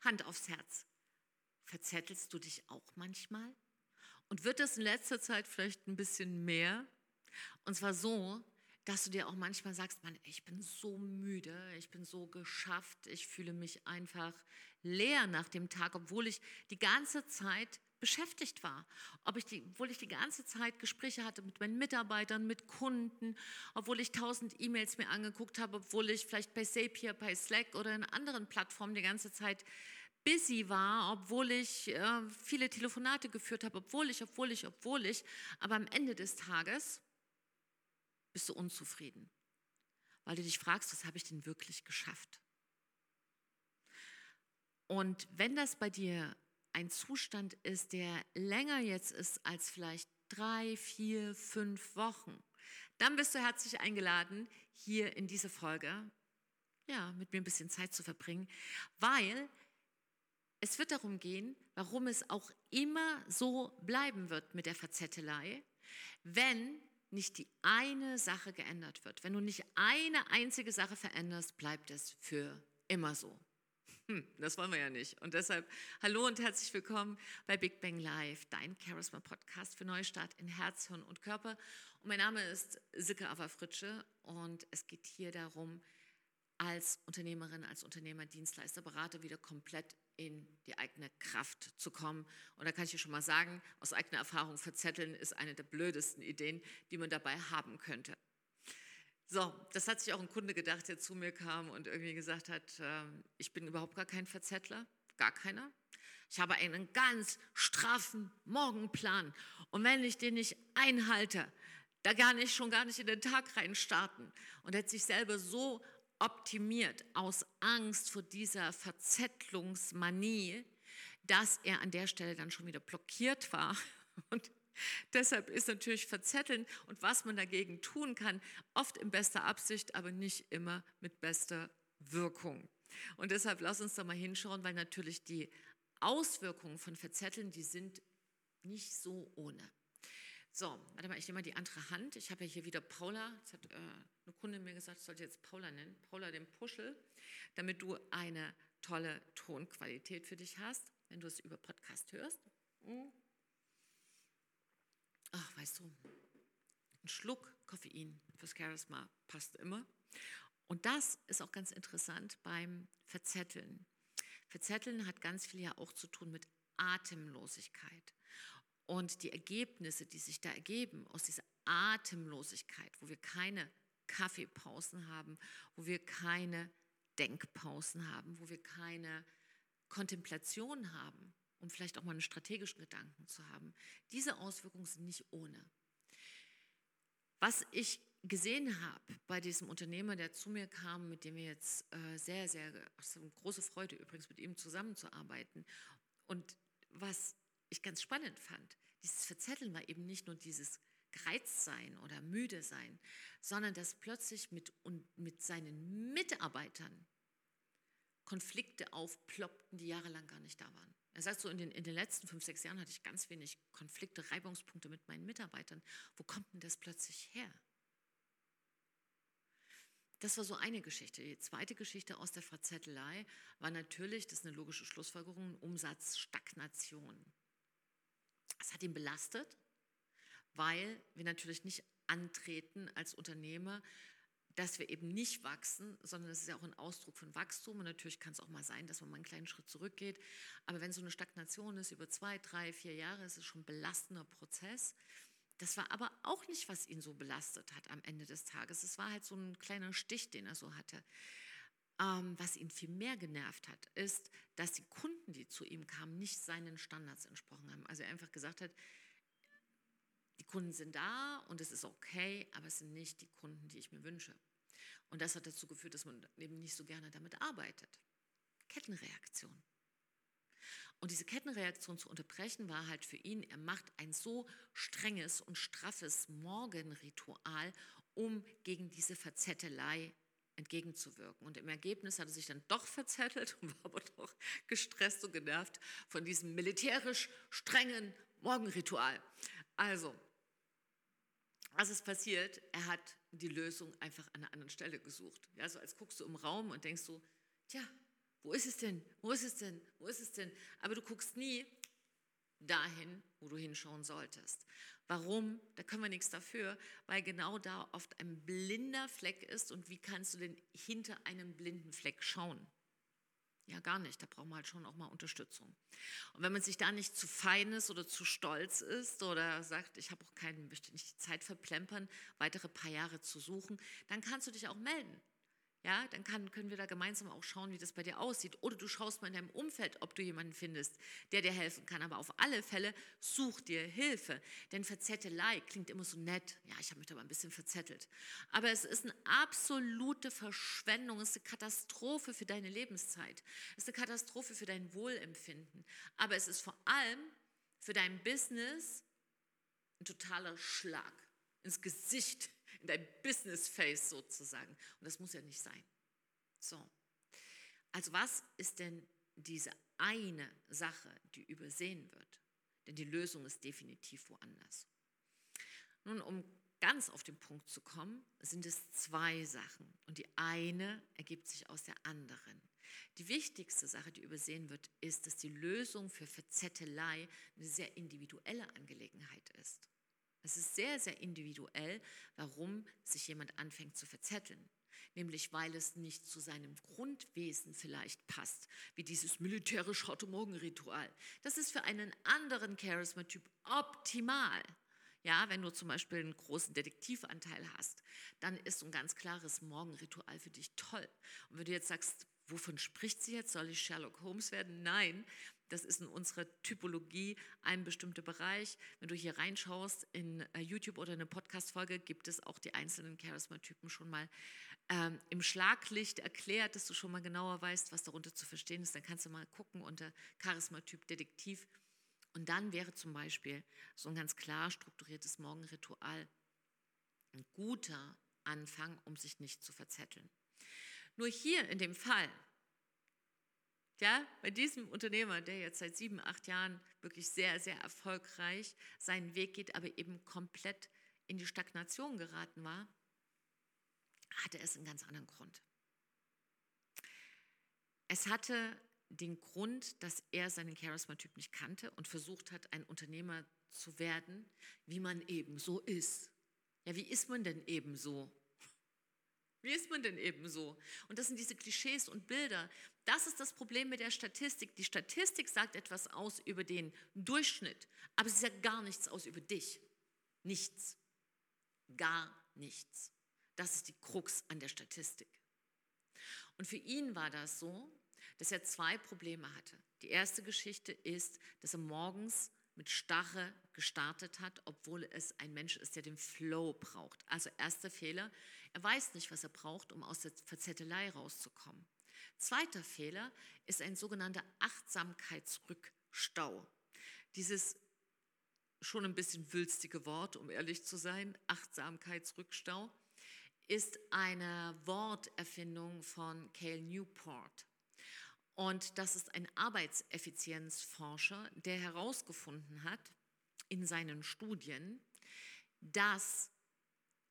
Hand aufs Herz. Verzettelst du dich auch manchmal? Und wird das in letzter Zeit vielleicht ein bisschen mehr? Und zwar so, dass du dir auch manchmal sagst, Mann, ich bin so müde, ich bin so geschafft, ich fühle mich einfach leer nach dem Tag, obwohl ich die ganze Zeit beschäftigt war. Ob ich die, obwohl ich die ganze Zeit Gespräche hatte mit meinen Mitarbeitern, mit Kunden, obwohl ich tausend E-Mails mir angeguckt habe, obwohl ich vielleicht bei Zapier, bei Slack oder in anderen Plattformen die ganze Zeit busy war, obwohl ich äh, viele Telefonate geführt habe, obwohl ich, obwohl ich, obwohl ich. Aber am Ende des Tages bist du unzufrieden, weil du dich fragst, was habe ich denn wirklich geschafft? Und wenn das bei dir ein Zustand ist, der länger jetzt ist als vielleicht drei, vier, fünf Wochen, dann bist du herzlich eingeladen, hier in diese Folge ja, mit mir ein bisschen Zeit zu verbringen, weil es wird darum gehen, warum es auch immer so bleiben wird mit der Verzettelei, wenn nicht die eine Sache geändert wird, wenn du nicht eine einzige Sache veränderst, bleibt es für immer so. Hm, das wollen wir ja nicht. Und deshalb hallo und herzlich willkommen bei Big Bang Live, dein Charisma Podcast für Neustart in Herz, Hirn und Körper. Und mein Name ist Silke Ava-Fritsche und es geht hier darum, als Unternehmerin, als Unternehmer, Dienstleister, Berater wieder komplett in die eigene Kraft zu kommen. Und da kann ich dir schon mal sagen, aus eigener Erfahrung, verzetteln ist eine der blödesten Ideen, die man dabei haben könnte. So, das hat sich auch ein Kunde gedacht, der zu mir kam und irgendwie gesagt hat, äh, ich bin überhaupt gar kein Verzettler, gar keiner. Ich habe einen ganz straffen Morgenplan und wenn ich den nicht einhalte, da gar nicht, schon gar nicht in den Tag rein starten. Und er hat sich selber so optimiert aus Angst vor dieser Verzettlungsmanie, dass er an der Stelle dann schon wieder blockiert war. Und deshalb ist natürlich Verzetteln und was man dagegen tun kann, oft in bester Absicht, aber nicht immer mit bester Wirkung. Und deshalb lass uns da mal hinschauen, weil natürlich die Auswirkungen von Verzetteln, die sind nicht so ohne. So, warte mal, ich nehme mal die andere Hand. Ich habe ja hier wieder Paula. Jetzt hat äh, eine Kundin mir gesagt, ich sollte jetzt Paula nennen. Paula den Puschel, damit du eine tolle Tonqualität für dich hast, wenn du es über Podcast hörst. Hm. Ach, weißt du, ein Schluck Koffein fürs Charisma passt immer. Und das ist auch ganz interessant beim Verzetteln. Verzetteln hat ganz viel ja auch zu tun mit Atemlosigkeit. Und die Ergebnisse, die sich da ergeben aus dieser Atemlosigkeit, wo wir keine Kaffeepausen haben, wo wir keine Denkpausen haben, wo wir keine Kontemplation haben, um vielleicht auch mal einen strategischen Gedanken zu haben. Diese Auswirkungen sind nicht ohne. Was ich gesehen habe bei diesem Unternehmer, der zu mir kam, mit dem wir jetzt äh, sehr, sehr, große Freude übrigens, mit ihm zusammenzuarbeiten. Und was ich ganz spannend fand. Dieses Verzetteln war eben nicht nur dieses gereizt sein oder müde sein, sondern dass plötzlich mit, mit seinen Mitarbeitern Konflikte aufploppten, die jahrelang gar nicht da waren. Er sagt so, in den, in den letzten fünf, sechs Jahren hatte ich ganz wenig Konflikte, Reibungspunkte mit meinen Mitarbeitern. Wo kommt denn das plötzlich her? Das war so eine Geschichte. Die zweite Geschichte aus der Verzettelei war natürlich, das ist eine logische Schlussfolgerung, Umsatzstagnation. Es hat ihn belastet, weil wir natürlich nicht antreten als Unternehmer, dass wir eben nicht wachsen, sondern es ist ja auch ein Ausdruck von Wachstum. Und natürlich kann es auch mal sein, dass man mal einen kleinen Schritt zurückgeht. Aber wenn so eine Stagnation ist über zwei, drei, vier Jahre, ist es schon ein belastender Prozess. Das war aber auch nicht, was ihn so belastet hat am Ende des Tages. Es war halt so ein kleiner Stich, den er so hatte. Ähm, was ihn viel mehr genervt hat, ist, dass die Kunden, die zu ihm kamen, nicht seinen Standards entsprochen haben. Also er einfach gesagt hat, die Kunden sind da und es ist okay, aber es sind nicht die Kunden, die ich mir wünsche. Und das hat dazu geführt, dass man eben nicht so gerne damit arbeitet. Kettenreaktion. Und diese Kettenreaktion zu unterbrechen war halt für ihn, er macht ein so strenges und straffes Morgenritual, um gegen diese Verzettelei entgegenzuwirken. Und im Ergebnis hat er sich dann doch verzettelt und war aber doch gestresst und genervt von diesem militärisch strengen Morgenritual. Also, was ist passiert? Er hat die Lösung einfach an einer anderen Stelle gesucht. Ja, so als guckst du im Raum und denkst so, tja, Wo ist es denn? Wo ist es denn? Wo ist es denn? Aber du guckst nie dahin, wo du hinschauen solltest. Warum? Da können wir nichts dafür, weil genau da oft ein blinder Fleck ist. Und wie kannst du denn hinter einem blinden Fleck schauen? Ja, gar nicht. Da braucht man halt schon auch mal Unterstützung. Und wenn man sich da nicht zu fein ist oder zu stolz ist oder sagt, ich habe auch keinen, möchte nicht die Zeit verplempern, weitere paar Jahre zu suchen, dann kannst du dich auch melden. Ja, dann kann, können wir da gemeinsam auch schauen, wie das bei dir aussieht. Oder du schaust mal in deinem Umfeld, ob du jemanden findest, der dir helfen kann. Aber auf alle Fälle such dir Hilfe. Denn Verzettelei klingt immer so nett. Ja, ich habe mich da mal ein bisschen verzettelt. Aber es ist eine absolute Verschwendung. Es ist eine Katastrophe für deine Lebenszeit. Es ist eine Katastrophe für dein Wohlempfinden. Aber es ist vor allem für dein Business ein totaler Schlag ins Gesicht in dein Business Face sozusagen. Und das muss ja nicht sein. So. Also was ist denn diese eine Sache, die übersehen wird? Denn die Lösung ist definitiv woanders. Nun, um ganz auf den Punkt zu kommen, sind es zwei Sachen. Und die eine ergibt sich aus der anderen. Die wichtigste Sache, die übersehen wird, ist, dass die Lösung für Verzettelei eine sehr individuelle Angelegenheit ist. Es ist sehr, sehr individuell, warum sich jemand anfängt zu verzetteln. Nämlich weil es nicht zu seinem Grundwesen vielleicht passt, wie dieses militärisch heute Morgen-Ritual. Das ist für einen anderen Charisma-Typ optimal. Ja, wenn du zum Beispiel einen großen Detektivanteil hast, dann ist ein ganz klares Morgenritual für dich toll. Und wenn du jetzt sagst, wovon spricht sie jetzt? Soll ich Sherlock Holmes werden? Nein, das ist in unserer Typologie ein bestimmter Bereich. Wenn du hier reinschaust in äh, YouTube oder eine Podcast-Folge, gibt es auch die einzelnen Charisma-Typen schon mal ähm, im Schlaglicht erklärt, dass du schon mal genauer weißt, was darunter zu verstehen ist. Dann kannst du mal gucken unter Charisma-Typ Detektiv. Und dann wäre zum Beispiel so ein ganz klar strukturiertes Morgenritual ein guter Anfang, um sich nicht zu verzetteln. Nur hier in dem Fall ja, bei diesem Unternehmer, der jetzt seit sieben, acht Jahren wirklich sehr, sehr erfolgreich seinen Weg geht, aber eben komplett in die Stagnation geraten war, hatte es einen ganz anderen Grund. Es hatte den Grund, dass er seinen Charisma-Typ nicht kannte und versucht hat, ein Unternehmer zu werden, wie man eben so ist. Ja, wie ist man denn eben so? Wie ist man denn eben so? Und das sind diese Klischees und Bilder. Das ist das Problem mit der Statistik. Die Statistik sagt etwas aus über den Durchschnitt, aber sie sagt gar nichts aus über dich. Nichts. Gar nichts. Das ist die Krux an der Statistik. Und für ihn war das so, dass er zwei Probleme hatte. Die erste Geschichte ist, dass er morgens mit Starre gestartet hat, obwohl es ein Mensch ist, der den Flow braucht. Also erster Fehler, er weiß nicht, was er braucht, um aus der Verzettelei rauszukommen. Zweiter Fehler ist ein sogenannter Achtsamkeitsrückstau. Dieses schon ein bisschen wülstige Wort, um ehrlich zu sein, Achtsamkeitsrückstau, ist eine Worterfindung von Cale Newport. Und das ist ein Arbeitseffizienzforscher, der herausgefunden hat in seinen Studien, dass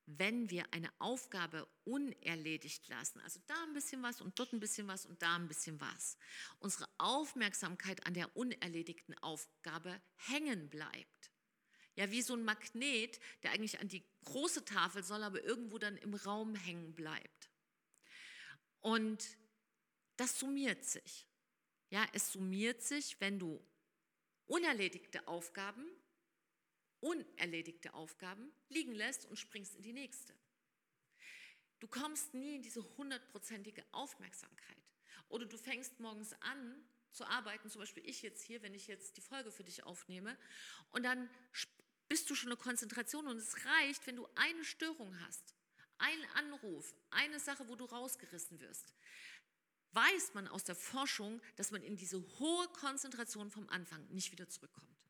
wenn wir eine Aufgabe unerledigt lassen, also da ein bisschen was und dort ein bisschen was und da ein bisschen was, unsere Aufmerksamkeit an der unerledigten Aufgabe hängen bleibt. Ja, wie so ein Magnet, der eigentlich an die große Tafel soll, aber irgendwo dann im Raum hängen bleibt. Und das summiert sich. Ja, es summiert sich, wenn du unerledigte Aufgaben, unerledigte Aufgaben liegen lässt und springst in die nächste. Du kommst nie in diese hundertprozentige Aufmerksamkeit. Oder du fängst morgens an zu arbeiten, zum Beispiel ich jetzt hier, wenn ich jetzt die Folge für dich aufnehme, und dann bist du schon eine Konzentration und es reicht, wenn du eine Störung hast, einen Anruf, eine Sache, wo du rausgerissen wirst weiß man aus der Forschung, dass man in diese hohe Konzentration vom Anfang nicht wieder zurückkommt.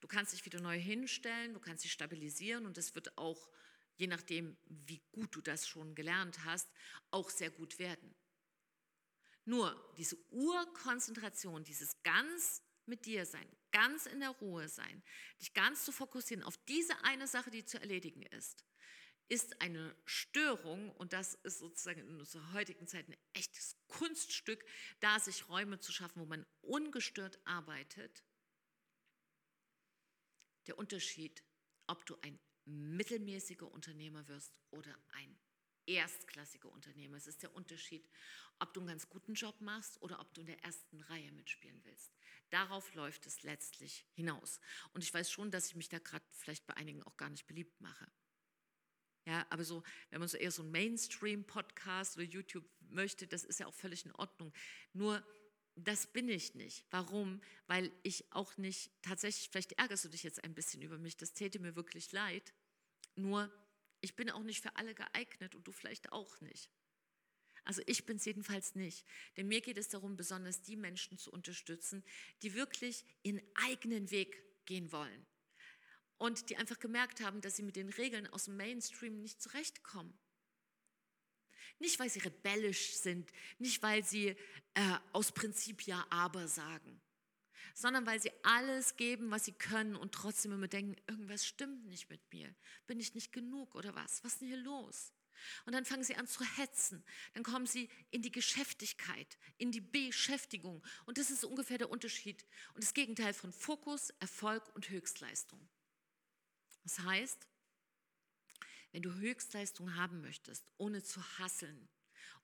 Du kannst dich wieder neu hinstellen, du kannst dich stabilisieren und das wird auch, je nachdem, wie gut du das schon gelernt hast, auch sehr gut werden. Nur diese Urkonzentration, dieses ganz mit dir sein, ganz in der Ruhe sein, dich ganz zu fokussieren auf diese eine Sache, die zu erledigen ist, ist eine Störung und das ist sozusagen in unserer heutigen Zeit ein echtes Kunststück, da sich Räume zu schaffen, wo man ungestört arbeitet. Der Unterschied, ob du ein mittelmäßiger Unternehmer wirst oder ein erstklassiger Unternehmer. Es ist der Unterschied, ob du einen ganz guten Job machst oder ob du in der ersten Reihe mitspielen willst. Darauf läuft es letztlich hinaus. Und ich weiß schon, dass ich mich da gerade vielleicht bei einigen auch gar nicht beliebt mache. Ja, aber so, wenn man so eher so einen Mainstream-Podcast oder YouTube möchte, das ist ja auch völlig in Ordnung. Nur, das bin ich nicht. Warum? Weil ich auch nicht, tatsächlich, vielleicht ärgerst du dich jetzt ein bisschen über mich, das täte mir wirklich leid. Nur, ich bin auch nicht für alle geeignet und du vielleicht auch nicht. Also ich bin es jedenfalls nicht. Denn mir geht es darum, besonders die Menschen zu unterstützen, die wirklich ihren eigenen Weg gehen wollen und die einfach gemerkt haben, dass sie mit den Regeln aus dem Mainstream nicht zurechtkommen. Nicht, weil sie rebellisch sind, nicht, weil sie äh, aus Prinzip ja aber sagen, sondern weil sie alles geben, was sie können und trotzdem immer denken, irgendwas stimmt nicht mit mir. Bin ich nicht genug oder was? Was ist denn hier los? Und dann fangen sie an zu hetzen. Dann kommen sie in die Geschäftigkeit, in die Beschäftigung. Und das ist ungefähr der Unterschied und das Gegenteil von Fokus, Erfolg und Höchstleistung. Das heißt, wenn du Höchstleistung haben möchtest, ohne zu hasseln,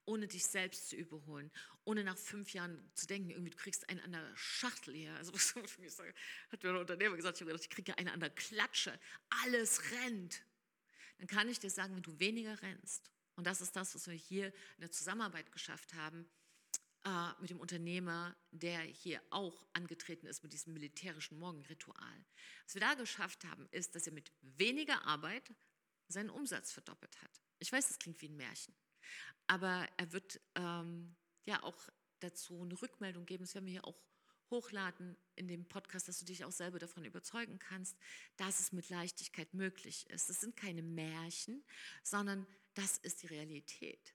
ohne dich selbst zu überholen, ohne nach fünf Jahren zu denken, irgendwie du kriegst einen an der Schachtel hier. Also hat mir ein Unternehmer gesagt, ich habe gedacht, ich kriege einen an der Klatsche. Alles rennt. Dann kann ich dir sagen, wenn du weniger rennst, und das ist das, was wir hier in der Zusammenarbeit geschafft haben, äh, mit dem Unternehmer, der hier auch angetreten ist mit diesem militärischen Morgenritual. Was wir da geschafft haben, ist, dass er mit weniger Arbeit seinen Umsatz verdoppelt hat. Ich weiß, das klingt wie ein Märchen, aber er wird ähm, ja auch dazu eine Rückmeldung geben. Das werden wir hier auch hochladen in dem Podcast, dass du dich auch selber davon überzeugen kannst, dass es mit Leichtigkeit möglich ist. Das sind keine Märchen, sondern das ist die Realität.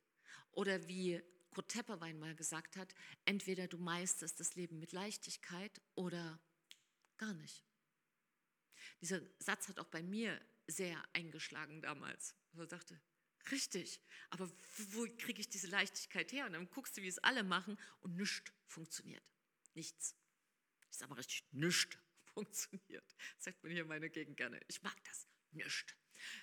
Oder wie Kurt Tepperwein mal gesagt hat, entweder du meisterst das Leben mit Leichtigkeit oder gar nicht. Dieser Satz hat auch bei mir sehr eingeschlagen damals. Ich dachte, richtig, aber wo kriege ich diese Leichtigkeit her? Und dann guckst du, wie es alle machen und nichts funktioniert. Nichts. Ich sage mal richtig, nichts funktioniert. Sagt man hier in meiner Gegend gerne. Ich mag das. Nichts.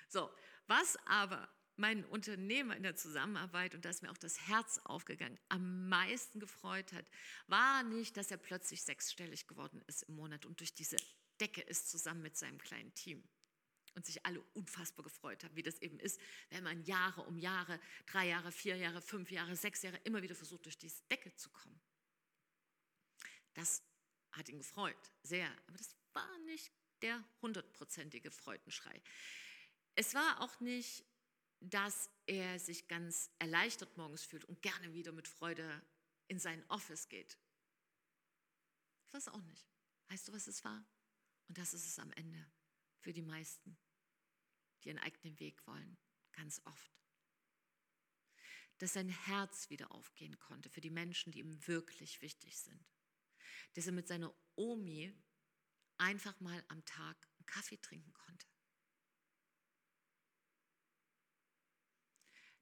So, was aber meinen Unternehmer in der Zusammenarbeit, und da ist mir auch das Herz aufgegangen, am meisten gefreut hat, war nicht, dass er plötzlich sechsstellig geworden ist im Monat und durch diese Decke ist zusammen mit seinem kleinen Team. Und sich alle unfassbar gefreut haben, wie das eben ist, wenn man Jahre um Jahre, drei Jahre, vier Jahre, fünf Jahre, sechs Jahre immer wieder versucht, durch diese Decke zu kommen. Das hat ihn gefreut, sehr. Aber das war nicht der hundertprozentige Freudenschrei. Es war auch nicht dass er sich ganz erleichtert morgens fühlt und gerne wieder mit Freude in sein Office geht. Weiß auch nicht. Weißt du, was es war? Und das ist es am Ende für die meisten, die ihren eigenen Weg wollen, ganz oft. Dass sein Herz wieder aufgehen konnte für die Menschen, die ihm wirklich wichtig sind. Dass er mit seiner Omi einfach mal am Tag einen Kaffee trinken konnte.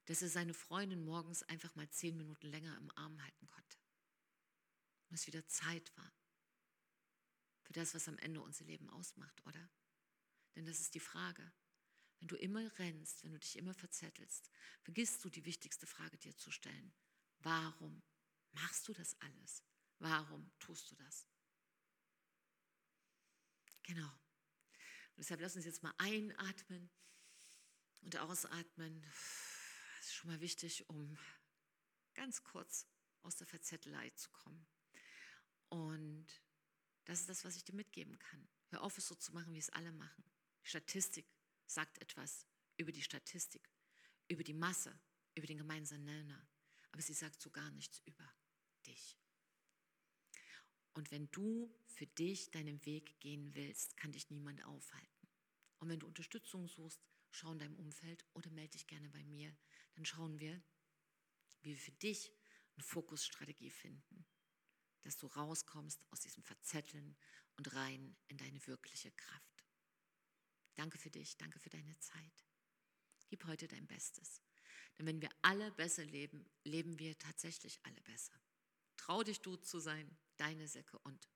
dass er seine Freundin morgens einfach mal zehn Minuten länger im Arm halten konnte. Und es wieder Zeit war für das, was am Ende unser Leben ausmacht, oder? Denn das ist die Frage. Wenn du immer rennst, wenn du dich immer verzettelst, vergisst du die wichtigste Frage dir zu stellen. Warum machst du das alles? Warum tust du das? Genau. Und deshalb lass uns jetzt mal einatmen und ausatmen ist schon mal wichtig, um ganz kurz aus der Verzettelei zu kommen. Und das ist das, was ich dir mitgeben kann. Hör auf, es so zu machen, wie es alle machen. Statistik sagt etwas über die Statistik, über die Masse, über den gemeinsamen Nenner. Aber sie sagt so gar nichts über dich. Und wenn du für dich deinen Weg gehen willst, kann dich niemand aufhalten. Und wenn du Unterstützung suchst, schau in deinem Umfeld oder melde dich gerne bei mir. Dann schauen wir, wie wir für dich eine Fokusstrategie finden, dass du rauskommst aus diesem Verzetteln und rein in deine wirkliche Kraft. Danke für dich, danke für deine Zeit. Gib heute dein Bestes. Denn wenn wir alle besser leben, leben wir tatsächlich alle besser. Trau dich, du zu sein, deine Säcke und